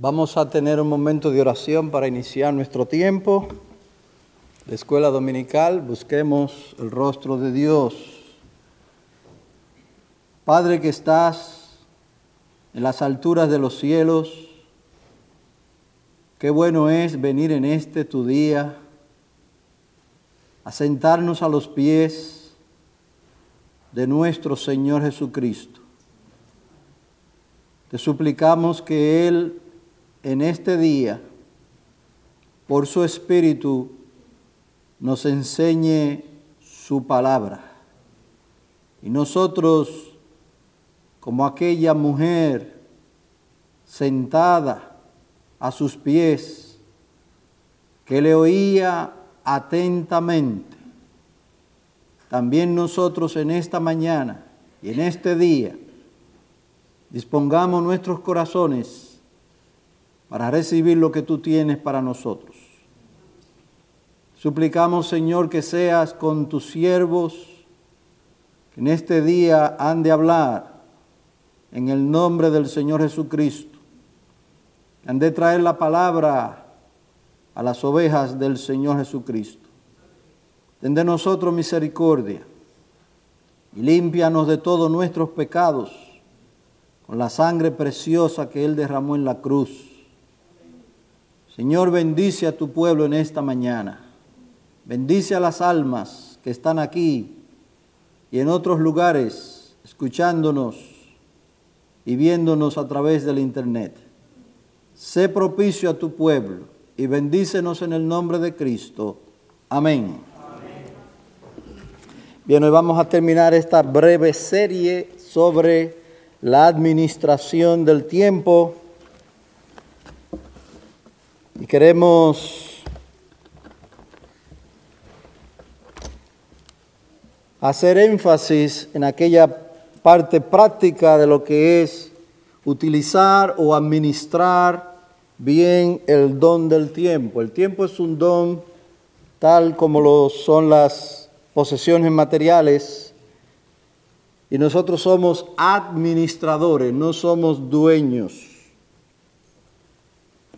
Vamos a tener un momento de oración para iniciar nuestro tiempo. La escuela dominical, busquemos el rostro de Dios. Padre que estás en las alturas de los cielos, qué bueno es venir en este tu día a sentarnos a los pies de nuestro Señor Jesucristo. Te suplicamos que Él en este día, por su Espíritu, nos enseñe su palabra. Y nosotros, como aquella mujer sentada a sus pies, que le oía atentamente, también nosotros en esta mañana y en este día, dispongamos nuestros corazones para recibir lo que tú tienes para nosotros. Suplicamos, Señor, que seas con tus siervos, que en este día han de hablar en el nombre del Señor Jesucristo, que han de traer la palabra a las ovejas del Señor Jesucristo. Ten de nosotros misericordia y límpianos de todos nuestros pecados con la sangre preciosa que Él derramó en la cruz Señor, bendice a tu pueblo en esta mañana. Bendice a las almas que están aquí y en otros lugares escuchándonos y viéndonos a través del Internet. Sé propicio a tu pueblo y bendícenos en el nombre de Cristo. Amén. Bien, hoy vamos a terminar esta breve serie sobre la administración del tiempo y queremos hacer énfasis en aquella parte práctica de lo que es utilizar o administrar bien el don del tiempo. El tiempo es un don tal como lo son las posesiones materiales y nosotros somos administradores, no somos dueños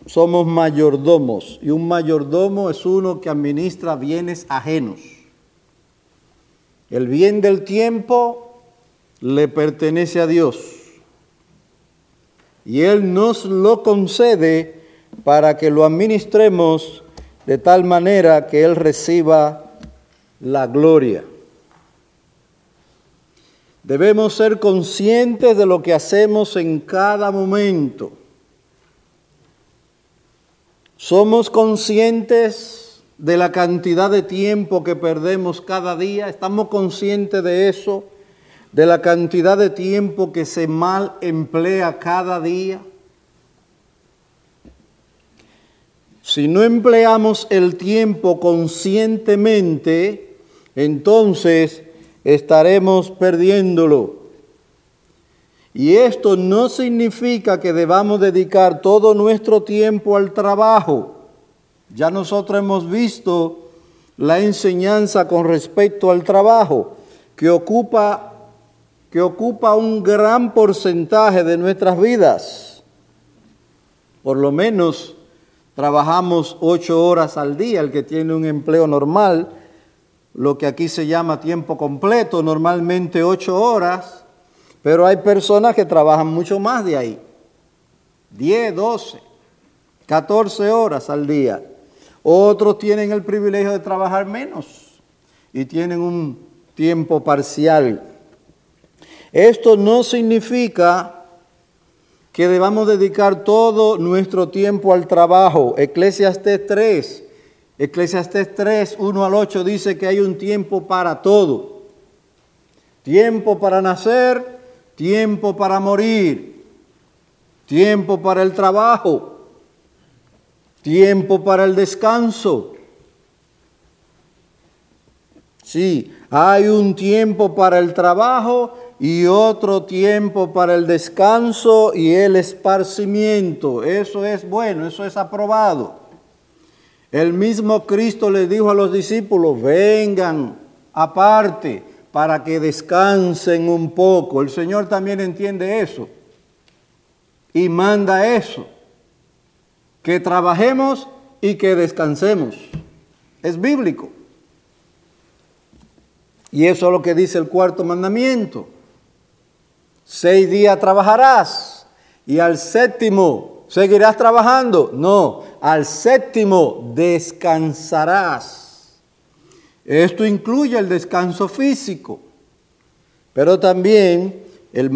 somos mayordomos y un mayordomo es uno que administra bienes ajenos. El bien del tiempo le pertenece a Dios y Él nos lo concede para que lo administremos de tal manera que Él reciba la gloria. Debemos ser conscientes de lo que hacemos en cada momento ¿Somos conscientes de la cantidad de tiempo que perdemos cada día? ¿Estamos conscientes de eso? ¿De la cantidad de tiempo que se mal emplea cada día? Si no empleamos el tiempo conscientemente, entonces estaremos perdiéndolo. Y esto no significa que debamos dedicar todo nuestro tiempo al trabajo. Ya nosotros hemos visto la enseñanza con respecto al trabajo, que ocupa, que ocupa un gran porcentaje de nuestras vidas. Por lo menos trabajamos ocho horas al día, el que tiene un empleo normal, lo que aquí se llama tiempo completo, normalmente ocho horas pero hay personas que trabajan mucho más de ahí. 10, 12, 14 horas al día. Otros tienen el privilegio de trabajar menos y tienen un tiempo parcial. Esto no significa que debamos dedicar todo nuestro tiempo al trabajo. Eclesiastes 3, Eclesiastes 3, 1 al 8 dice que hay un tiempo para todo. Tiempo para nacer, tiempo para morir, tiempo para el trabajo, tiempo para el descanso. Sí, hay un tiempo para el trabajo y otro tiempo para el descanso y el esparcimiento. Eso es bueno, eso es aprobado. El mismo Cristo le dijo a los discípulos, vengan aparte, para que descansen un poco. El Señor también entiende eso y manda eso. que trabajemos y que descansemos. Es bíblico. Y eso es lo que dice el cuarto mandamiento. Seis días trabajarás y al séptimo seguirás trabajando. No, al séptimo descansarás. Esto incluye el descanso físico, pero también el,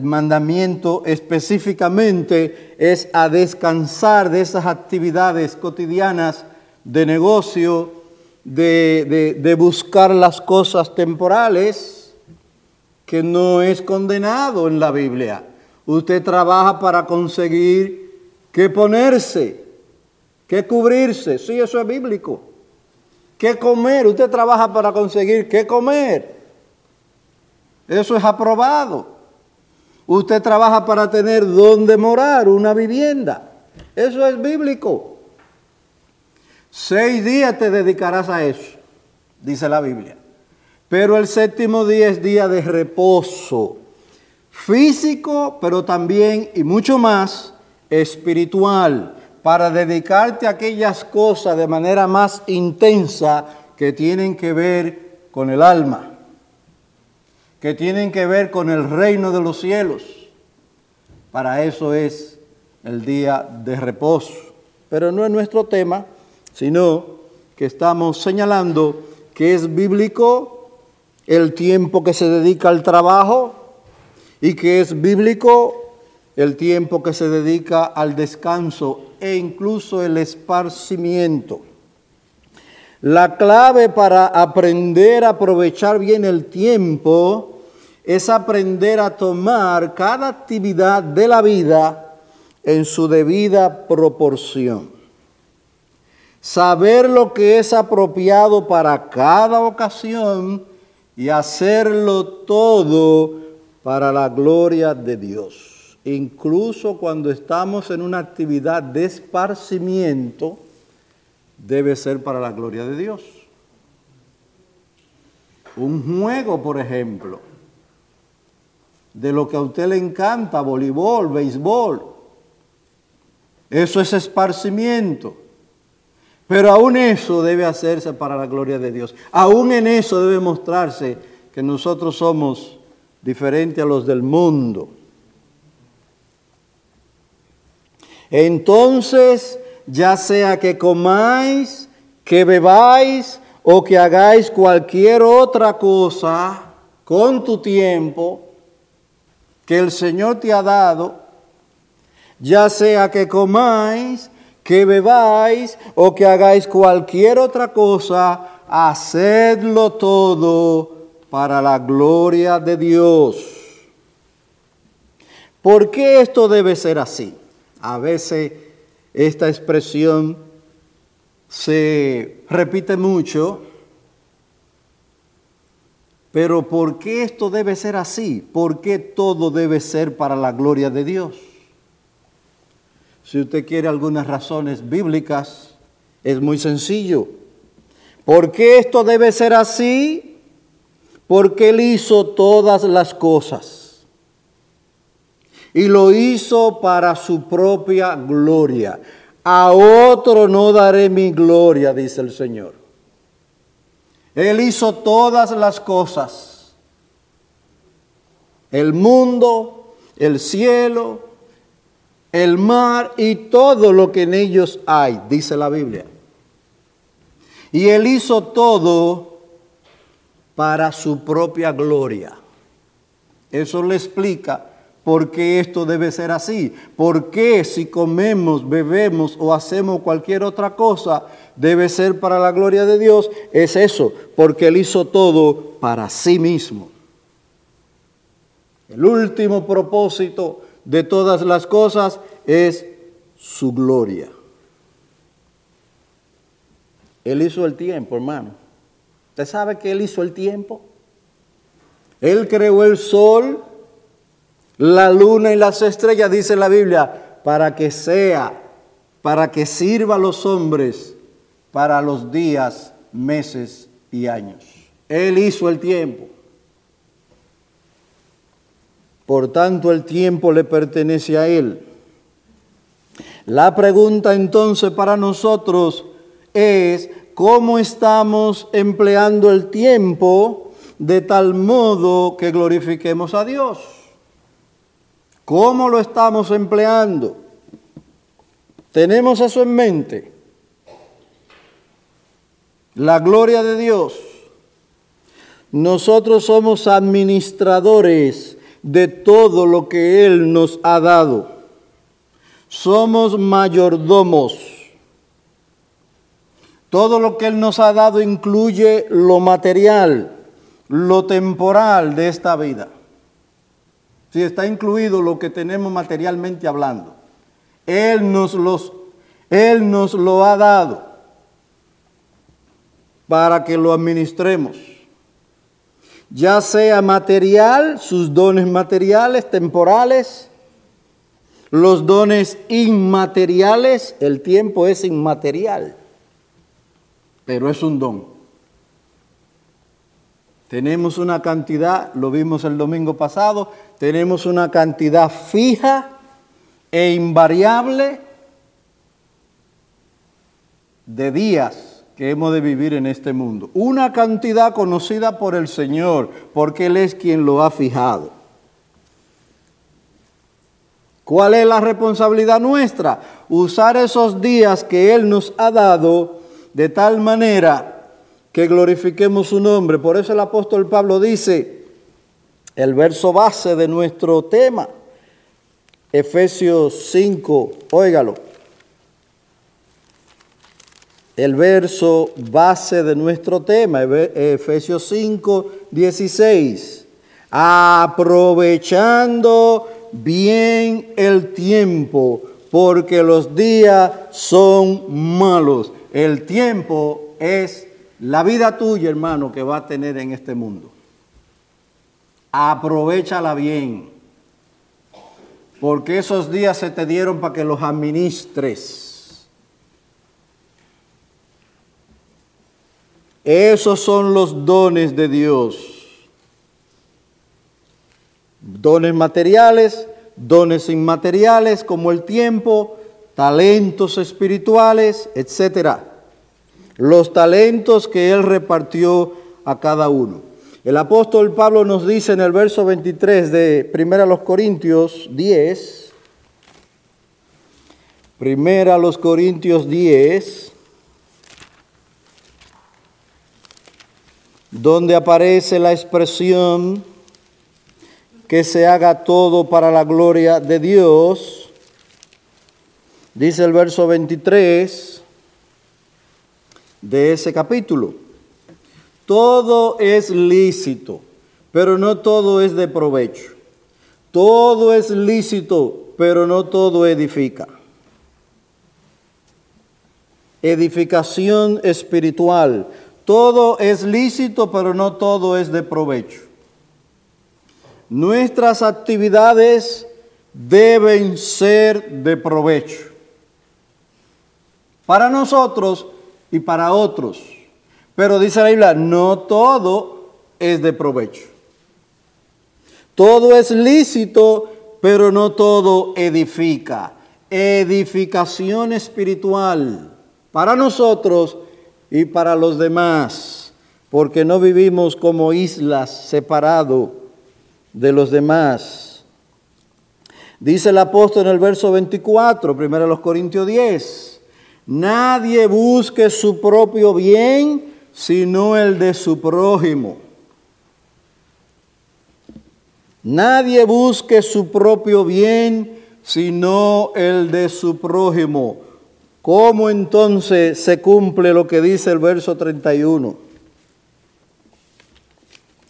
mandamiento específicamente es a descansar de esas actividades cotidianas de negocio, de, de, buscar las cosas temporales, que no es condenado en la Biblia. Usted trabaja para conseguir qué ponerse, qué cubrirse. Sí, eso es bíblico. ¿Qué comer? Usted trabaja para conseguir qué comer. Eso es aprobado. Usted trabaja para tener dónde morar, una vivienda. Eso es bíblico. Seis días te dedicarás a eso, dice la Biblia. Pero el séptimo día es día de reposo físico, pero también y mucho más espiritual, para dedicarte a aquellas cosas de manera más intensa que tienen que ver con el alma, que tienen que ver con el reino de los cielos. Para eso es el día de reposo. Pero no es nuestro tema sino que estamos señalando que es bíblico el tiempo que se dedica al trabajo y que es bíblico el tiempo que se dedica al descanso e incluso el esparcimiento. La clave para aprender a aprovechar bien el tiempo es aprender a tomar cada actividad de la vida en su debida proporción saber lo que es apropiado para cada ocasión y hacerlo todo para la gloria de Dios. Incluso cuando estamos en una actividad de esparcimiento, debe ser para la gloria de Dios. Un juego, por ejemplo, de lo que a usted le encanta, voleibol, béisbol. Eso es esparcimiento. Pero aún eso debe hacerse para la gloria de Dios. Aún en eso debe mostrarse que nosotros somos diferentes a los del mundo. Entonces, ya sea que comáis, que bebáis o que hagáis cualquier otra cosa con tu tiempo que el Señor te ha dado, ya sea que comáis, que bebáis o que hagáis cualquier otra cosa, hacedlo todo para la gloria de Dios. ¿Por qué esto debe ser así? A veces esta expresión se repite mucho, pero ¿por qué esto debe ser así? ¿Por qué todo debe ser para la gloria de Dios? Si usted quiere algunas razones bíblicas, es muy sencillo. ¿Por qué esto debe ser así? Porque Él hizo todas las cosas. Y lo hizo para su propia gloria. A otro no daré mi gloria, dice el Señor. Él hizo todas las cosas. El mundo, el cielo, el mar y todo lo que en ellos hay, dice la Biblia. Y él hizo todo para su propia gloria. Eso le explica por qué esto debe ser así. ¿Por qué si comemos, bebemos o hacemos cualquier otra cosa debe ser para la gloria de Dios? Es eso, porque Él hizo todo para sí mismo. El último propósito de todas las cosas es su gloria. Él hizo el tiempo, hermano. ¿Usted sabe que Él hizo el tiempo? Él creó el sol, la luna y las estrellas, dice la Biblia, para que sea, para que sirva a los hombres para los días, meses y años. Él hizo el tiempo. Por tanto, el tiempo le pertenece a Él. La pregunta entonces para nosotros es, ¿cómo estamos empleando el tiempo de tal modo que glorifiquemos a Dios? ¿Cómo lo estamos empleando? ¿Tenemos eso en mente? La gloria de Dios. Nosotros somos administradores de todo lo que Él nos ha dado. Somos mayordomos. Todo lo que Él nos ha dado incluye lo material, lo temporal de esta vida. Si está incluido lo que tenemos materialmente hablando. Él nos, los, Él nos lo ha dado para que lo administremos. Ya sea material, sus dones materiales, temporales, los dones inmateriales, el tiempo es inmaterial, pero es un don. Tenemos una cantidad, lo vimos el domingo pasado, tenemos una cantidad fija e invariable de días que hemos de vivir en este mundo. Una cantidad conocida por el Señor, porque Él es quien lo ha fijado. ¿Cuál es la responsabilidad nuestra? Usar esos días que Él nos ha dado de tal manera que glorifiquemos su nombre. Por eso el apóstol Pablo dice, el verso base de nuestro tema, Efesios 5, óigalo. El verso base de nuestro tema, Efesios 5, 16. Aprovechando bien el tiempo, porque los días son malos. El tiempo es la vida tuya, hermano, que va a tener en este mundo. Aprovechala bien, porque esos días se te dieron para que los administres. Esos son los dones de Dios. Dones materiales, dones inmateriales como el tiempo, talentos espirituales, etcétera los talentos que Él repartió a cada uno. El apóstol Pablo nos dice en el verso 23 de 1 los Corintios 10, 1 los Corintios 10, donde aparece la expresión que se haga todo para la gloria de Dios. Dice el verso 23, de ese capítulo. Todo es lícito, pero no todo es de provecho. Todo es lícito, pero no todo edifica. Edificación espiritual. Todo es lícito, pero no todo es de provecho. Nuestras actividades deben ser de provecho. Para nosotros, y para otros. Pero dice la Biblia, no todo es de provecho. Todo es lícito, pero no todo edifica. Edificación espiritual para nosotros y para los demás, porque no vivimos como islas separado de los demás. Dice el apóstol en el verso 24, primero los Corintios 10. Nadie busque su propio bien, sino el de su prójimo. Nadie busque su propio bien, sino el de su prójimo. ¿Cómo entonces se cumple lo que dice el verso 31?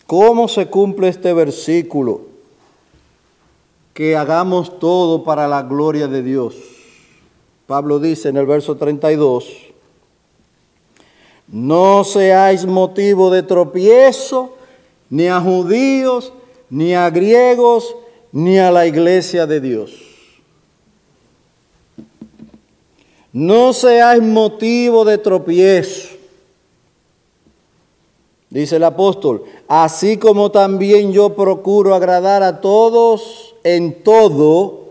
¿Cómo se cumple este versículo? Que hagamos todo para la gloria de Dios. Pablo dice en el verso 32, no seáis motivo de tropiezo ni a judíos, ni a griegos, ni a la iglesia de Dios. No seáis motivo de tropiezo. Dice el apóstol, así como también yo procuro agradar a todos en todo,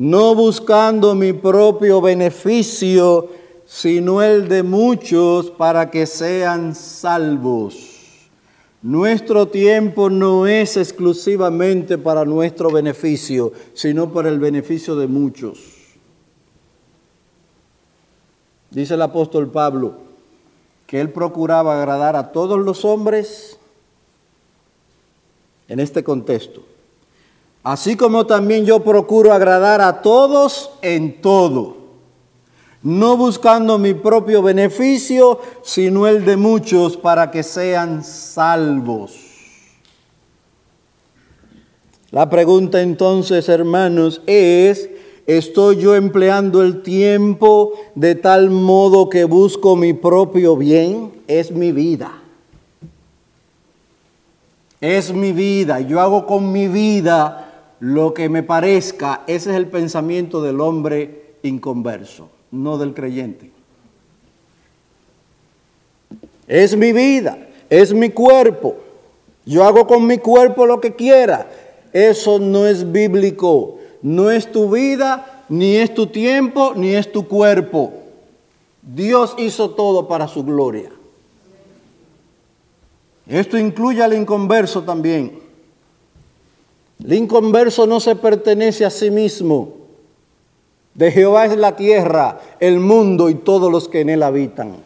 no buscando mi propio beneficio, sino el de muchos para que sean salvos. Nuestro tiempo no es exclusivamente para nuestro beneficio, sino para el beneficio de muchos. Dice el apóstol Pablo que él procuraba agradar a todos los hombres en este contexto. Así como también yo procuro agradar a todos en todo, no buscando mi propio beneficio, sino el de muchos para que sean salvos. La pregunta entonces, hermanos, es, ¿estoy yo empleando el tiempo de tal modo que busco mi propio bien? Es mi vida. Es mi vida. Yo hago con mi vida lo que me parezca, ese es el pensamiento del hombre inconverso, no del creyente. Es mi vida, es mi cuerpo. Yo hago con mi cuerpo lo que quiera. Eso no es bíblico. No es tu vida, ni es tu tiempo, ni es tu cuerpo. Dios hizo todo para su gloria. Esto incluye al inconverso también. El inconverso no se pertenece a sí mismo. De Jehová es la tierra, el mundo y todos los que en él habitan.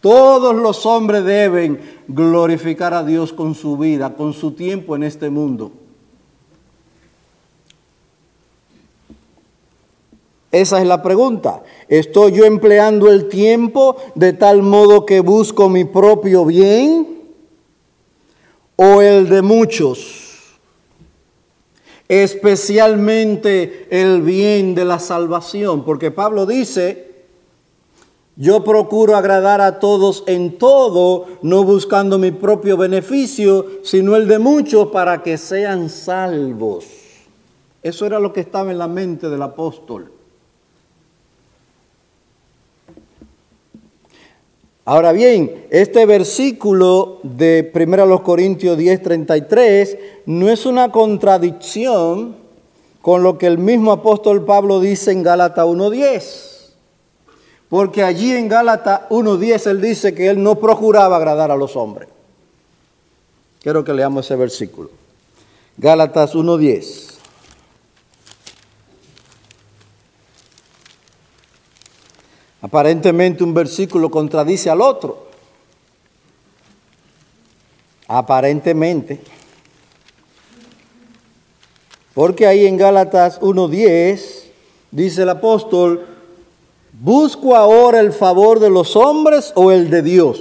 Todos los hombres deben glorificar a Dios con su vida, con su tiempo en este mundo. Esa es la pregunta. ¿Estoy yo empleando el tiempo de tal modo que busco mi propio bien o el de muchos? Especialmente el bien de la salvación, porque Pablo dice, yo procuro agradar a todos en todo, no buscando mi propio beneficio, sino el de muchos para que sean salvos. Eso era lo que estaba en la mente del apóstol. Ahora bien, este versículo de 1 Corintios 10, 33 no es una contradicción con lo que el mismo apóstol Pablo dice en Gálatas 1.10. Porque allí en Gálatas 1.10 él dice que él no procuraba agradar a los hombres. Quiero que leamos ese versículo. Gálatas 1.10. Aparentemente un versículo contradice al otro. Aparentemente. Porque ahí en Gálatas 1.10 dice el apóstol, ¿busco ahora el favor de los hombres o el de Dios?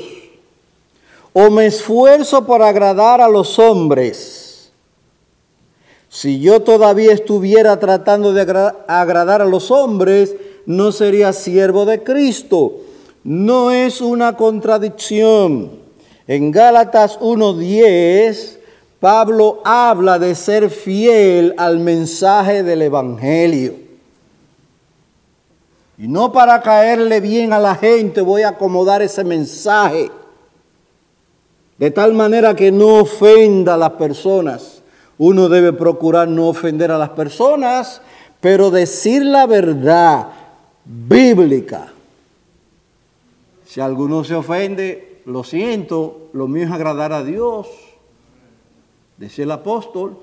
¿O me esfuerzo por agradar a los hombres? Si yo todavía estuviera tratando de agradar a los hombres, no sería siervo de Cristo. No es una contradicción. En Gálatas 1.10, Pablo habla de ser fiel al mensaje del Evangelio. Y no para caerle bien a la gente voy a acomodar ese mensaje. De tal manera que no ofenda a las personas. Uno debe procurar no ofender a las personas, pero decir la verdad bíblica. Si alguno se ofende, lo siento, lo mío es agradar a Dios, decía el apóstol.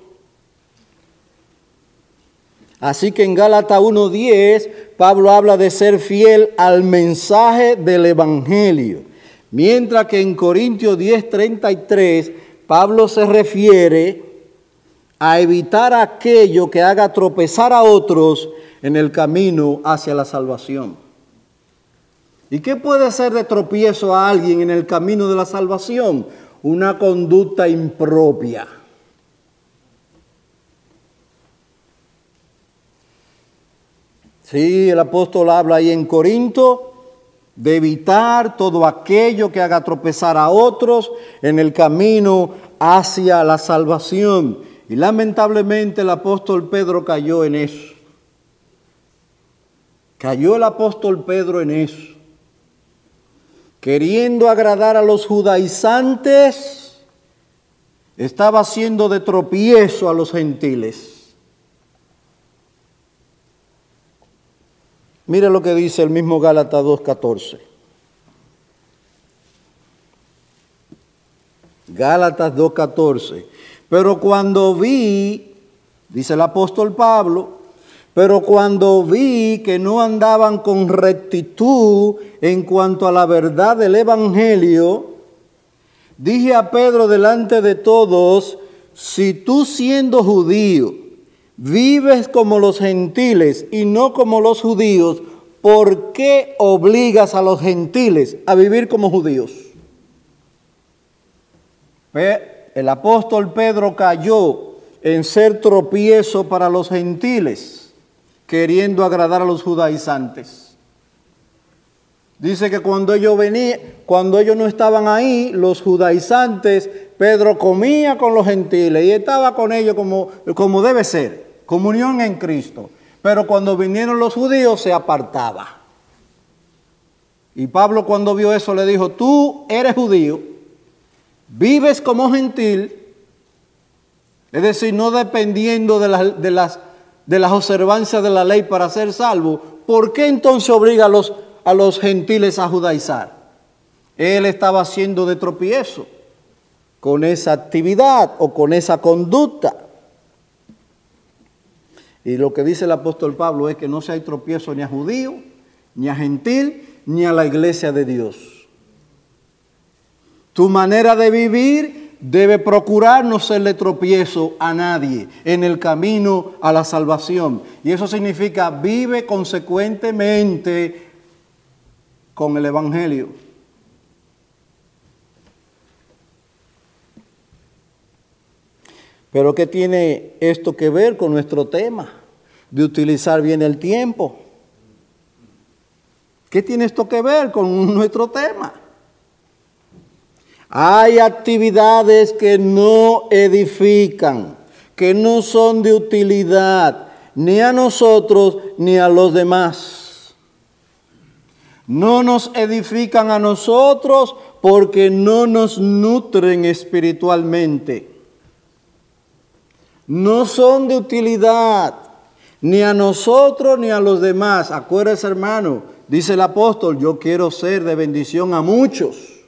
Así que en Gálatas 1.10, Pablo habla de ser fiel al mensaje del Evangelio. Mientras que en Corintios 10.33, Pablo se refiere a evitar aquello que haga tropezar a otros en el camino hacia la salvación. ¿Y qué puede ser de tropiezo a alguien en el camino de la salvación? Una conducta impropia. Sí, el apóstol habla ahí en Corinto de evitar todo aquello que haga tropezar a otros en el camino hacia la salvación. Y lamentablemente el apóstol Pedro cayó en eso. Cayó el apóstol Pedro en eso. Queriendo agradar a los judaizantes, estaba haciendo de tropiezo a los gentiles. Mire lo que dice el mismo Gálatas 2.14. Gálatas 2.14. Pero cuando vi, dice el apóstol Pablo, pero cuando vi que no andaban con rectitud en cuanto a la verdad del Evangelio, dije a Pedro delante de todos, si tú siendo judío vives como los gentiles y no como los judíos, ¿por qué obligas a los gentiles a vivir como judíos? El apóstol Pedro cayó en ser tropiezo para los gentiles, queriendo agradar a los judaizantes. Dice que cuando ellos venían, cuando ellos no estaban ahí, los judaizantes, Pedro comía con los gentiles y estaba con ellos como, como debe ser, comunión en Cristo. Pero cuando vinieron los judíos se apartaba. Y Pablo cuando vio eso le dijo, tú eres judío, vives como gentil, es decir, no dependiendo de de las, de las observancias de la ley para ser salvo, ¿por qué entonces obliga a los, a los gentiles a judaizar? Él estaba haciendo de tropiezo con esa actividad o con esa conducta. Y lo que dice el apóstol Pablo es que no se hay tropiezo ni a judío, ni a gentil, ni a la iglesia de Dios. Tu manera de vivir debe procurar no serle tropiezo a nadie en el camino a la salvación. Y eso significa vive consecuentemente con el Evangelio. Pero ¿qué tiene esto que ver con nuestro tema de utilizar bien el tiempo? ¿Qué tiene esto que ver con nuestro tema? Hay actividades que no edifican, que no son de utilidad ni a nosotros ni a los demás. No nos edifican a nosotros porque no nos nutren espiritualmente. No son de utilidad ni a nosotros ni a los demás. Acuérdese hermano, dice el apóstol, yo quiero ser de bendición a muchos.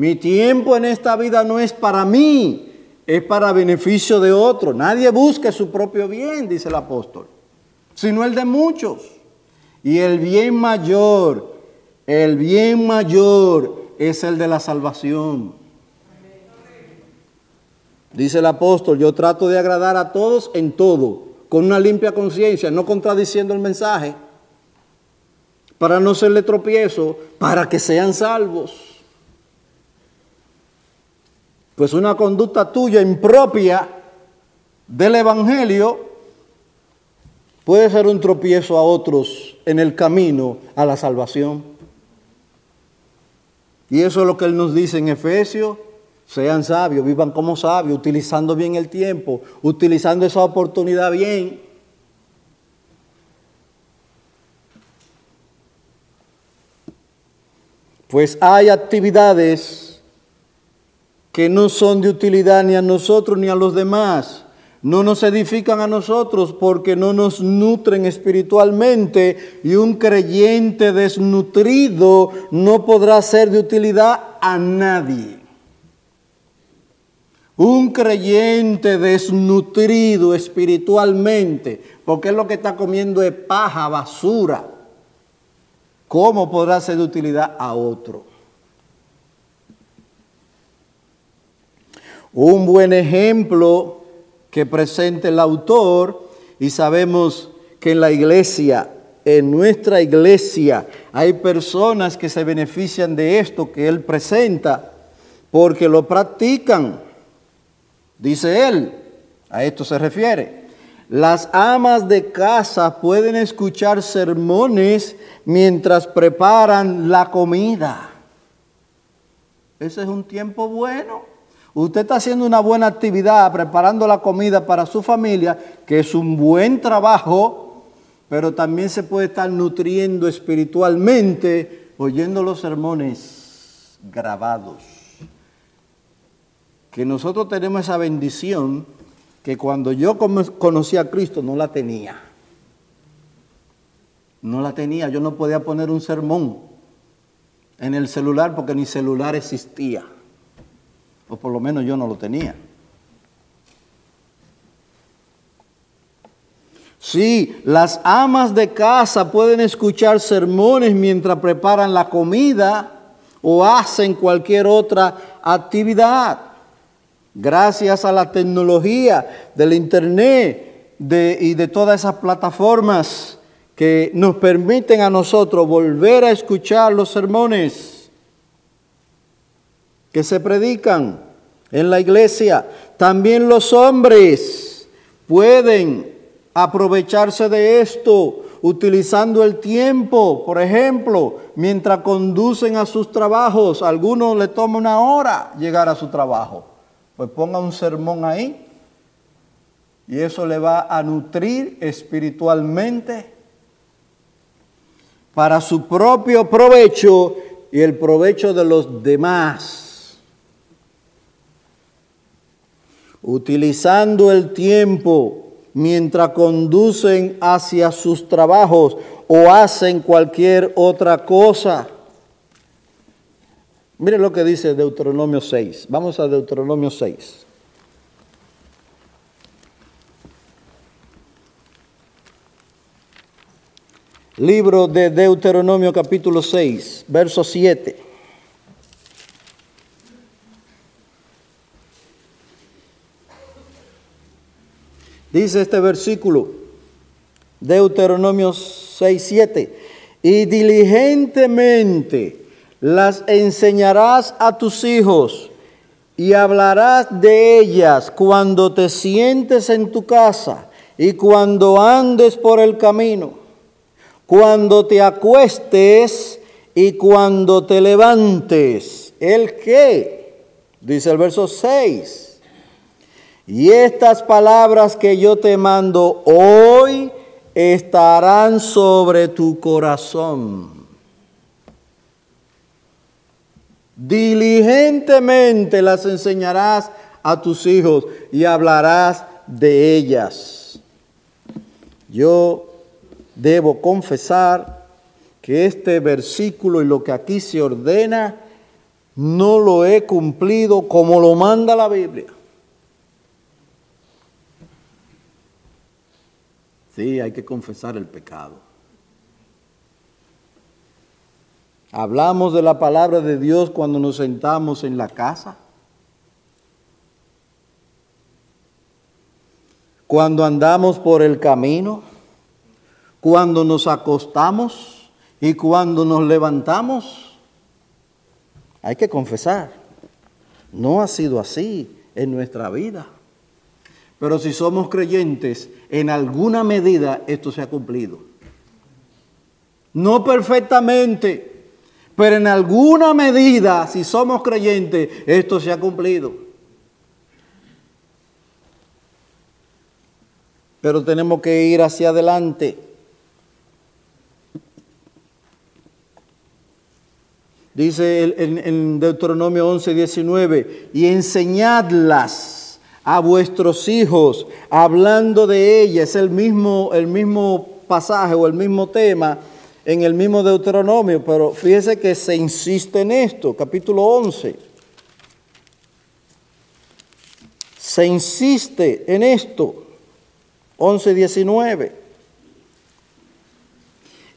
Mi tiempo en esta vida no es para mí, es para beneficio de otro. Nadie busca su propio bien, dice el apóstol, sino el de muchos. Y el bien mayor, el bien mayor es el de la salvación. Dice el apóstol, yo trato de agradar a todos en todo, con una limpia conciencia, no contradiciendo el mensaje, para no serle tropiezo, para que sean salvos. Pues una conducta tuya impropia del Evangelio puede ser un tropiezo a otros en el camino a la salvación. Y eso es lo que Él nos dice en Efesios. Sean sabios, vivan como sabios, utilizando bien el tiempo, utilizando esa oportunidad bien. Pues hay actividades que no son de utilidad ni a nosotros ni a los demás. No nos edifican a nosotros porque no nos nutren espiritualmente y un creyente desnutrido no podrá ser de utilidad a nadie. Un creyente desnutrido espiritualmente, porque es lo que está comiendo es paja, basura, ¿cómo podrá ser de utilidad a otro? Un buen ejemplo que presenta el autor y sabemos que en la iglesia, en nuestra iglesia, hay personas que se benefician de esto que él presenta porque lo practican. Dice él, a esto se refiere. Las amas de casa pueden escuchar sermones mientras preparan la comida. Ese es un tiempo bueno. Usted está haciendo una buena actividad preparando la comida para su familia, que es un buen trabajo, pero también se puede estar nutriendo espiritualmente oyendo los sermones grabados. Que nosotros tenemos esa bendición que cuando yo conocí a Cristo no la tenía. No la tenía, yo no podía poner un sermón en el celular porque ni celular existía. O por lo menos yo no lo tenía. Sí, las amas de casa pueden escuchar sermones mientras preparan la comida o hacen cualquier otra actividad. Gracias a la tecnología del Internet y de todas esas plataformas que nos permiten a nosotros volver a escuchar los sermones que se predican en la iglesia. También los hombres pueden aprovecharse de esto utilizando el tiempo, por ejemplo, mientras conducen a sus trabajos. A algunos le toma una hora llegar a su trabajo. Pues ponga un sermón ahí y eso le va a nutrir espiritualmente para su propio provecho y el provecho de los demás. Utilizando el tiempo mientras conducen hacia sus trabajos o hacen cualquier otra cosa. Mire lo que dice Deuteronomio 6. Vamos a Deuteronomio 6. Libro de Deuteronomio capítulo 6, verso 7. Dice este versículo, Deuteronomio 6, 7, y diligentemente las enseñarás a tus hijos y hablarás de ellas cuando te sientes en tu casa y cuando andes por el camino cuando te acuestes y cuando te levantes. ¿El qué? Dice el verso 6. Y estas palabras que yo te mando hoy estarán sobre tu corazón. Diligentemente las enseñarás a tus hijos y hablarás de ellas. Yo debo confesar que este versículo y lo que aquí se ordena no lo he cumplido como lo manda la Biblia. Hay que confesar el pecado. Hablamos de la palabra de Dios cuando nos sentamos en la casa. Cuando andamos por el camino cuando nos acostamos y cuando nos levantamos. Hay que confesar, no ha sido así en nuestra vida. Pero si somos creyentes, en alguna medida esto se ha cumplido. No perfectamente, pero en alguna medida, si somos creyentes, esto se ha cumplido. Pero tenemos que ir hacia adelante. Dice en, Deuteronomio 11, 19, y enseñadlas a vuestros hijos, hablando de ellas, el mismo, el mismo pasaje o el mismo tema en el mismo Deuteronomio, pero fíjese que se insiste en esto, capítulo 11. Se insiste en esto, 11, 19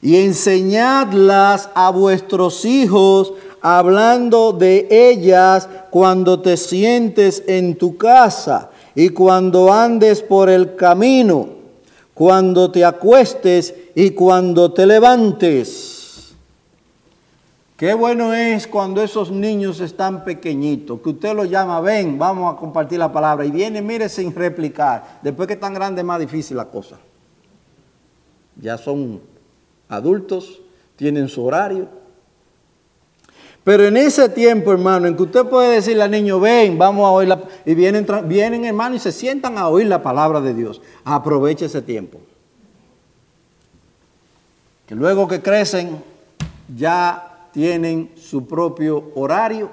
y enseñadlas a vuestros hijos, hablando de ellas cuando te sientes en tu casa y cuando andes por el camino, cuando te acuestes y cuando te levantes. Qué bueno es cuando esos niños están pequeñitos, que usted los llama, ven, vamos a compartir la palabra, y viene, mire, sin replicar. Después que están grandes, es más difícil la cosa. Ya son adultos, tienen su horario. Pero en ese tiempo, hermano, en que usted puede decirle al niño, ven, vamos a oír la... Y vienen, vienen, hermano, y se sientan a oír la palabra de Dios. Aproveche ese tiempo. Que luego que crecen, ya tienen su propio horario.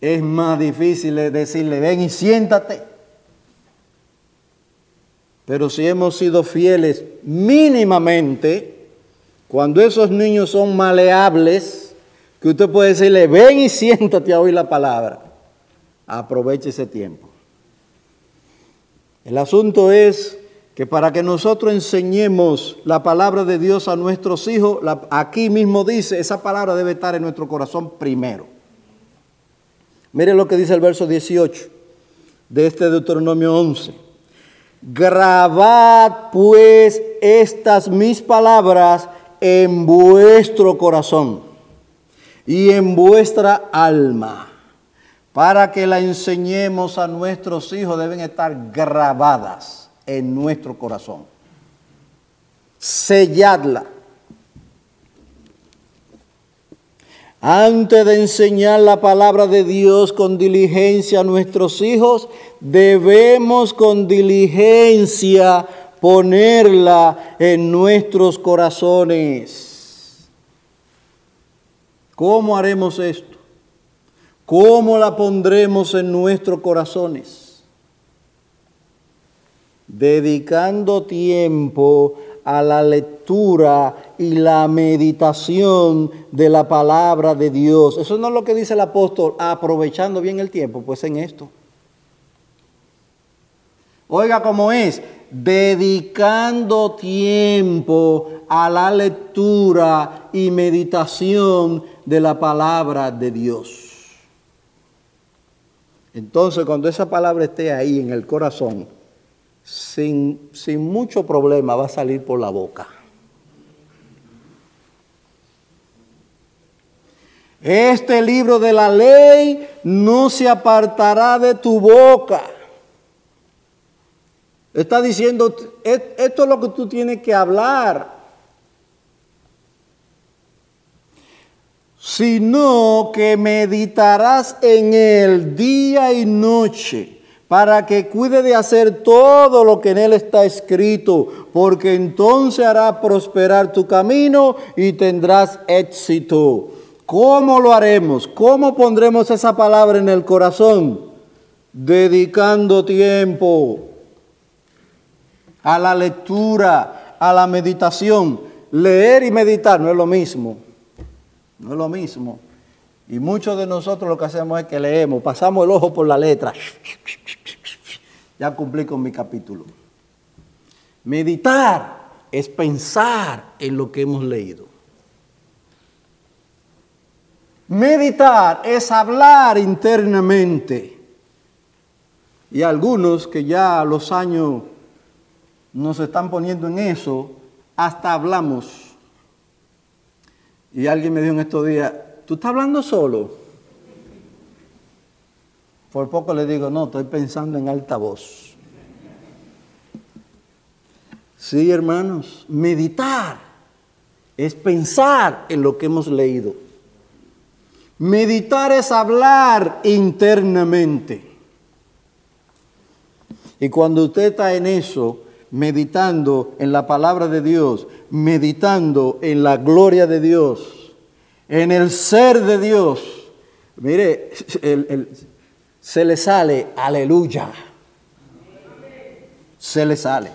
Es más difícil decirle, ven y siéntate. Pero si hemos sido fieles mínimamente, Cuando esos niños son maleables, que usted puede decirle, ven y siéntate a oír la palabra, aproveche ese tiempo. El asunto es que para que nosotros enseñemos la palabra de Dios a nuestros hijos, aquí mismo dice, esa palabra debe estar en nuestro corazón primero. Mire lo que dice el verso 18 de este Deuteronomio 11. Grabad pues estas mis palabras en vuestro corazón y en vuestra alma, para que la enseñemos a nuestros hijos, deben estar grabadas en nuestro corazón. Selladla. Antes de enseñar la palabra de Dios con diligencia a nuestros hijos, debemos con diligencia ponerla en nuestros corazones. ¿Cómo haremos esto? ¿Cómo la pondremos en nuestros corazones? Dedicando tiempo a la lectura y la meditación de la palabra de Dios. Eso no es lo que dice el apóstol, aprovechando bien el tiempo, pues en esto. Oiga cómo es, dedicando tiempo a la lectura y meditación de la palabra de Dios. Entonces, cuando esa palabra esté ahí en el corazón, sin, sin mucho problema va a salir por la boca. Este libro de la ley no se apartará de tu boca Está diciendo, esto es lo que tú tienes que hablar. Sino que meditarás en él día y noche para que cuide de hacer todo lo que en él está escrito, porque entonces hará prosperar tu camino y tendrás éxito. ¿Cómo lo haremos? ¿Cómo pondremos esa palabra en el corazón? Dedicando tiempo a la lectura, a la meditación. Leer y meditar no es lo mismo. No es lo mismo. Y muchos de nosotros lo que hacemos es que leemos, pasamos el ojo por la letra. Ya cumplí con mi capítulo. Meditar es pensar en lo que hemos leído. Meditar es hablar internamente. Y algunos que ya los años nos están poniendo en eso, hasta hablamos. Y alguien me dijo en estos días, ¿tú estás hablando solo? Por poco le digo, no, estoy pensando en alta voz. Sí, hermanos, meditar es pensar en lo que hemos leído. Meditar es hablar internamente. Y cuando usted está en eso, meditando en la palabra de Dios, meditando en la gloria de Dios, en el ser de Dios. Mire, se le sale, aleluya. Se le sale.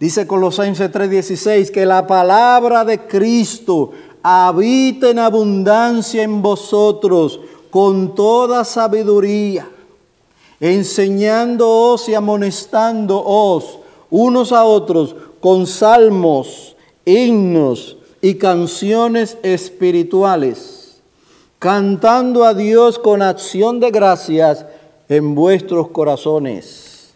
Dice Colosenses 3:16 que la palabra de Cristo habita en abundancia en vosotros con toda sabiduría enseñándoos y amonestándoos unos a otros con salmos, himnos y canciones espirituales, cantando a Dios con acción de gracias en vuestros corazones.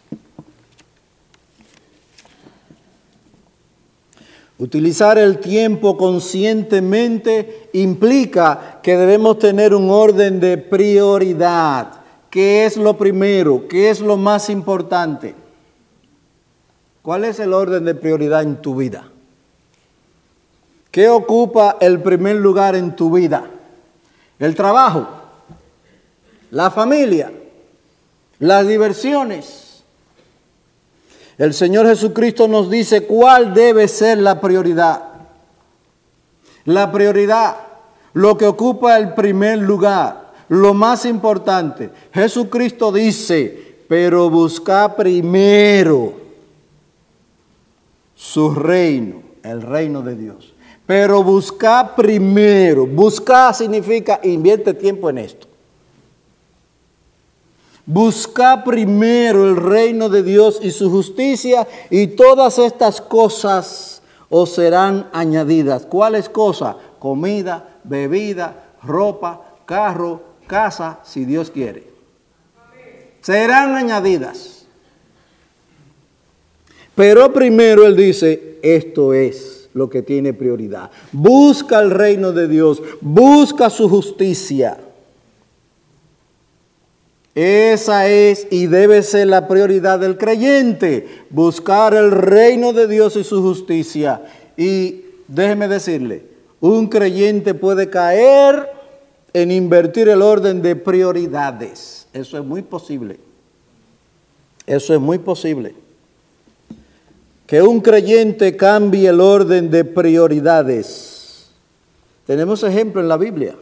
Utilizar el tiempo conscientemente implica que debemos tener un orden de prioridad. ¿Qué es lo primero? ¿Qué es lo más importante? ¿Cuál es el orden de prioridad en tu vida? ¿Qué ocupa el primer lugar en tu vida? El trabajo, la familia, las diversiones. El Señor Jesucristo nos dice cuál debe ser la prioridad. La prioridad, lo que ocupa el primer lugar. Lo más importante, Jesucristo dice, pero busca primero su reino, el reino de Dios. Pero busca primero, buscar significa invierte tiempo en esto. Busca primero el reino de Dios y su justicia y todas estas cosas os serán añadidas. ¿Cuáles cosas? Comida, bebida, ropa, carro, casa, si Dios quiere. Serán añadidas. Pero primero Él dice, esto es lo que tiene prioridad. Busca el reino de Dios, busca su justicia. Esa es y debe ser la prioridad del creyente, buscar el reino de Dios y su justicia. Y déjeme decirle, un creyente puede caer en invertir el orden de prioridades. Eso es muy posible. Eso es muy posible. Que un creyente cambie el orden de prioridades. Tenemos ejemplo en la Biblia.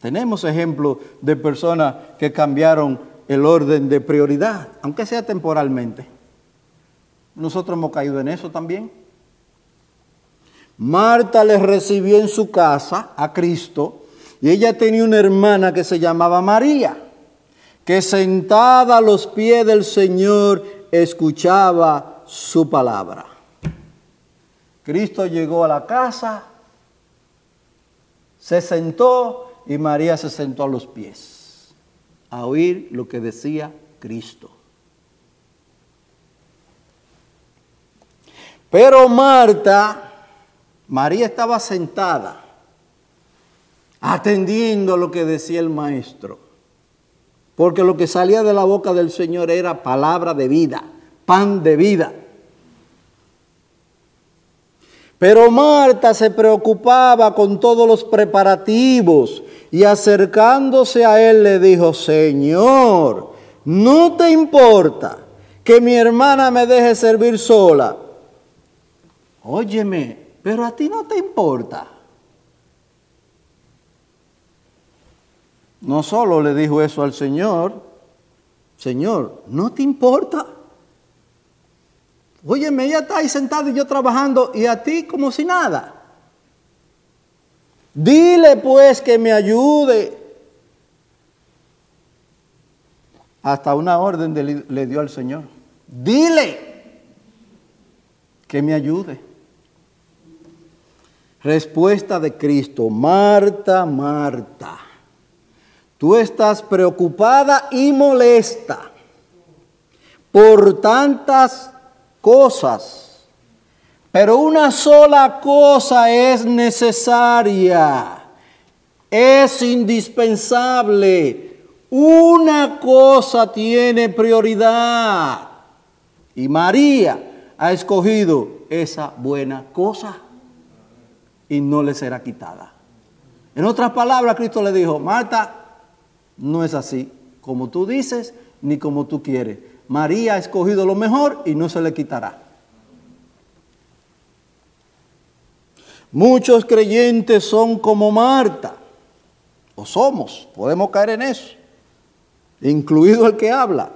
Tenemos ejemplo de personas que cambiaron el orden de prioridad, aunque sea temporalmente. Nosotros hemos caído en eso también. Marta le recibió en su casa a Cristo y ella tenía una hermana que se llamaba María, que sentada a los pies del Señor escuchaba su palabra. Cristo llegó a la casa, se sentó y María se sentó a los pies a oír lo que decía Cristo. Pero Marta, María estaba sentada, atendiendo lo que decía el maestro, porque lo que salía de la boca del Señor era palabra de vida, pan de vida. Pero Marta se preocupaba con todos los preparativos y acercándose a él le dijo, Señor, ¿no te importa que mi hermana me deje servir sola? Óyeme, pero a ti no te importa. No solo le dijo eso al Señor, Señor, ¿no te importa? Óyeme, ella está ahí sentada y yo trabajando y a ti como si nada. Dile pues que me ayude. Hasta una orden le dio al Señor. Dile que me ayude. Respuesta de Cristo, Marta, Marta, tú estás preocupada y molesta por tantas cosas pero una sola cosa es necesaria, es indispensable. Una cosa tiene prioridad. Y María ha escogido esa buena cosa y no le será quitada. En otras palabras, Cristo le dijo, Marta, no es así como tú dices ni como tú quieres. María ha escogido lo mejor y no se le quitará. Muchos creyentes son como Marta, o somos, podemos caer en eso, incluido el que habla.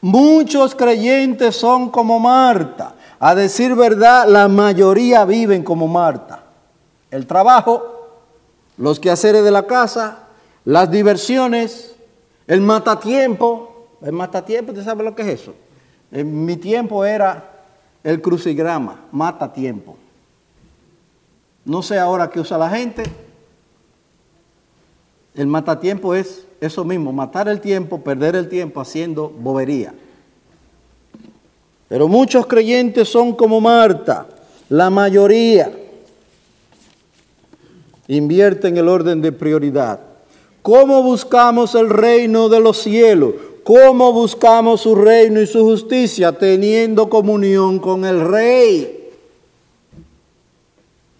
Muchos creyentes son como Marta. A decir verdad, la mayoría viven como Marta. El trabajo, los quehaceres de la casa, las diversiones, el matatiempo. El matatiempo, ¿usted sabe lo que es eso? En mi tiempo era el crucigrama, matatiempo. No sé ahora qué usa la gente. El matatiempo es eso mismo, matar el tiempo, perder el tiempo haciendo bobería. Pero muchos creyentes son como Marta, la mayoría invierten el orden de prioridad. ¿Cómo buscamos el reino de los cielos? ¿Cómo buscamos su reino y su justicia? Teniendo comunión con el rey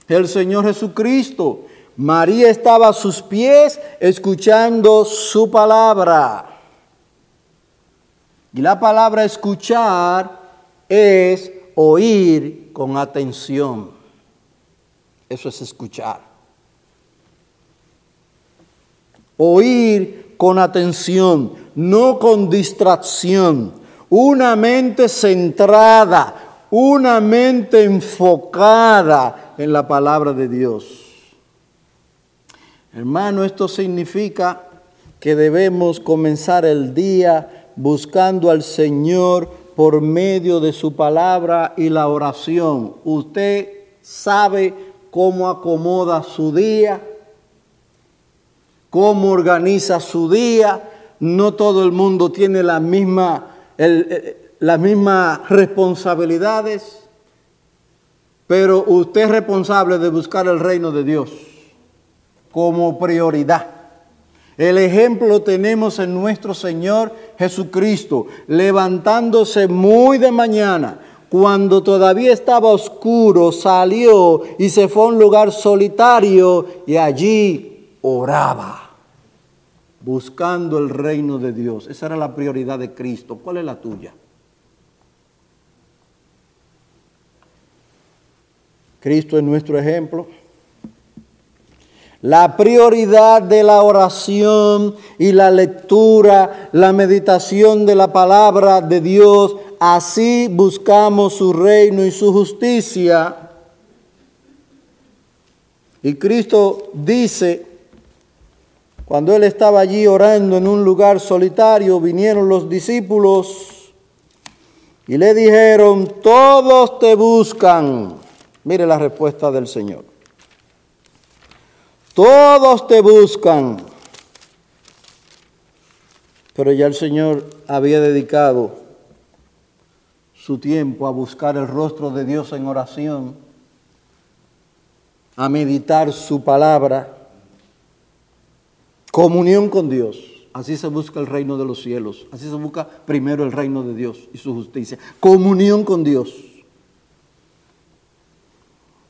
el Señor Jesucristo. María estaba a sus pies escuchando su palabra. Y la palabra escuchar es oír con atención. Eso es escuchar. Oír con atención, no con distracción. Una mente centrada, una mente enfocada en la palabra de Dios. Hermano, esto significa que debemos comenzar el día buscando al Señor por medio de su palabra y la oración. Usted sabe cómo acomoda su día, cómo organiza su día. No todo el mundo tiene la misma, eh, las mismas responsabilidades, pero usted es responsable de buscar el reino de Dios como prioridad. El ejemplo tenemos en nuestro Señor Jesucristo, levantándose muy de mañana, cuando todavía estaba oscuro, salió y se fue a un lugar solitario y allí oraba, buscando el reino de Dios. Esa era la prioridad de Cristo. ¿Cuál es la tuya? Cristo es nuestro ejemplo. La prioridad de la oración y la lectura, la meditación de la palabra de Dios, así buscamos su reino y su justicia. Y Cristo dice, cuando él estaba allí orando en un lugar solitario, vinieron los discípulos y le dijeron, todos te buscan. Mire la respuesta del Señor. Todos te buscan. Pero ya el Señor había dedicado su tiempo a buscar el rostro de Dios en oración, a meditar su palabra, comunión con Dios. Así se busca el reino de los cielos. Así se busca primero el reino de Dios y su justicia. Comunión con Dios.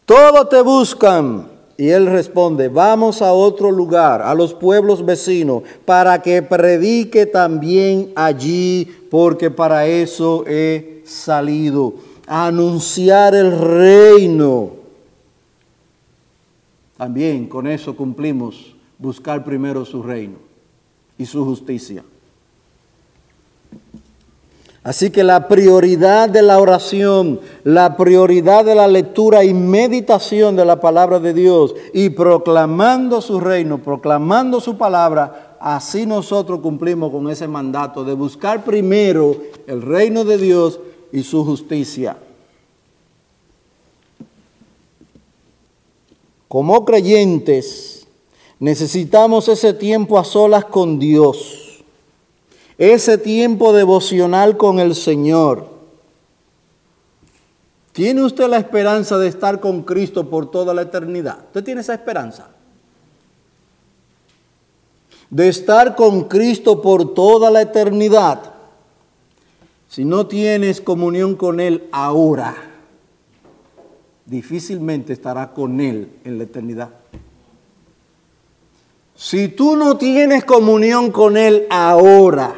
Todos te buscan. Y él responde, vamos a otro lugar, a los pueblos vecinos, para que predique también allí, porque para eso he salido, a anunciar el reino. También con eso cumplimos, buscar primero su reino y su justicia. Así que la prioridad de la oración, la prioridad de la lectura y meditación de la palabra de Dios y proclamando su reino, proclamando su palabra, así nosotros cumplimos con ese mandato de buscar primero el reino de Dios y su justicia. Como creyentes necesitamos ese tiempo a solas con Dios ese tiempo devocional con el Señor. ¿Tiene usted la esperanza de estar con Cristo por toda la eternidad? ¿Usted tiene esa esperanza? De estar con Cristo por toda la eternidad. Si no tienes comunión con Él ahora, difícilmente estará con Él en la eternidad. Si tú no tienes comunión con Él ahora,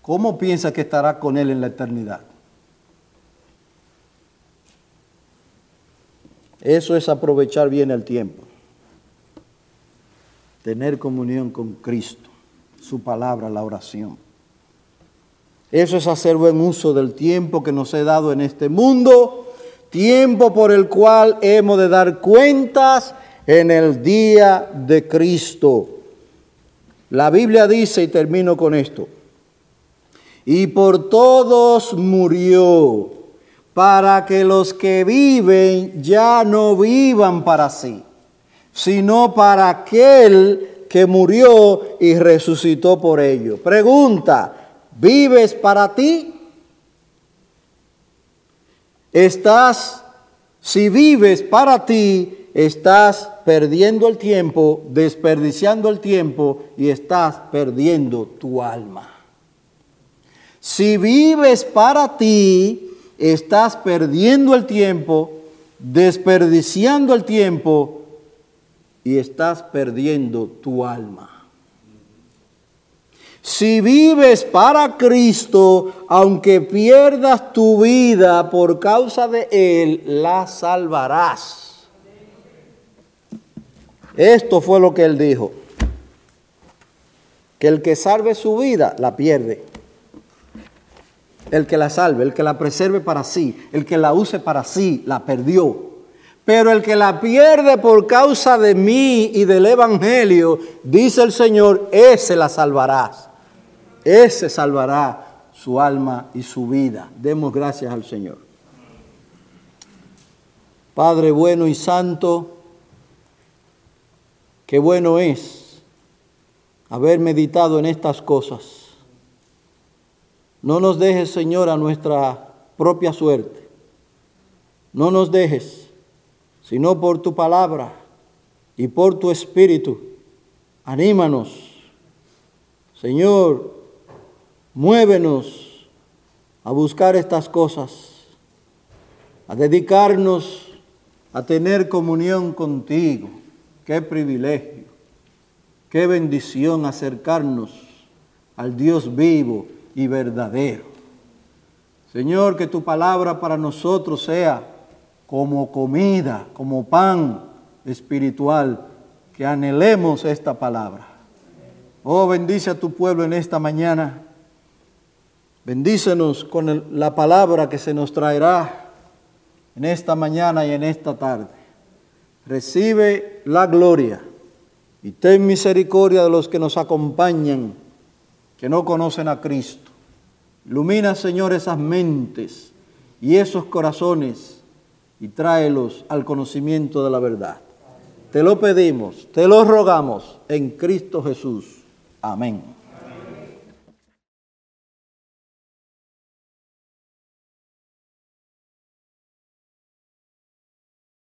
¿cómo piensa que estará con Él en la eternidad? Eso es aprovechar bien el tiempo. Tener comunión con Cristo, su palabra, la oración. Eso es hacer buen uso del tiempo que nos he dado en este mundo, tiempo por el cual hemos de dar cuentas en el día de Cristo. La Biblia dice, y termino con esto, y por todos murió, para que los que viven ya no vivan para sí, sino para aquel que murió y resucitó por ellos. Pregunta, ¿vives para ti? Estás, si vives para ti, estás perdiendo el tiempo, desperdiciando el tiempo y estás perdiendo tu alma. Si vives para ti, estás perdiendo el tiempo, desperdiciando el tiempo y estás perdiendo tu alma. Si vives para Cristo, aunque pierdas tu vida por causa de Él, la salvarás. Esto fue lo que Él dijo. Que el que salve su vida, la pierde. el que la salve, el que la preserve para sí, el que la use para sí, la perdió. Pero el que la pierde por causa de mí y del Evangelio, dice el Señor, ese la salvarás. Ese salvará su alma y su vida. Demos gracias al Señor. Padre bueno y santo, qué bueno es haber meditado en estas cosas. No nos dejes, Señor, a nuestra propia suerte. No nos dejes, sino por tu palabra y por tu espíritu. Anímanos. Señor, Muévenos a buscar estas cosas, a dedicarnos a tener comunión contigo. Qué privilegio, qué bendición acercarnos al Dios vivo y verdadero. Señor, que tu palabra para nosotros sea como comida, como pan espiritual, que anhelemos esta palabra. Oh, bendice a tu pueblo en esta mañana Bendícenos con la palabra que se nos traerá en esta mañana y en esta tarde. Recibe la gloria y ten misericordia de los que nos acompañan, que no conocen a Cristo. Ilumina, Señor, esas mentes y esos corazones y tráelos al conocimiento de la verdad. Te lo pedimos, te lo rogamos en Cristo Jesús. Amén.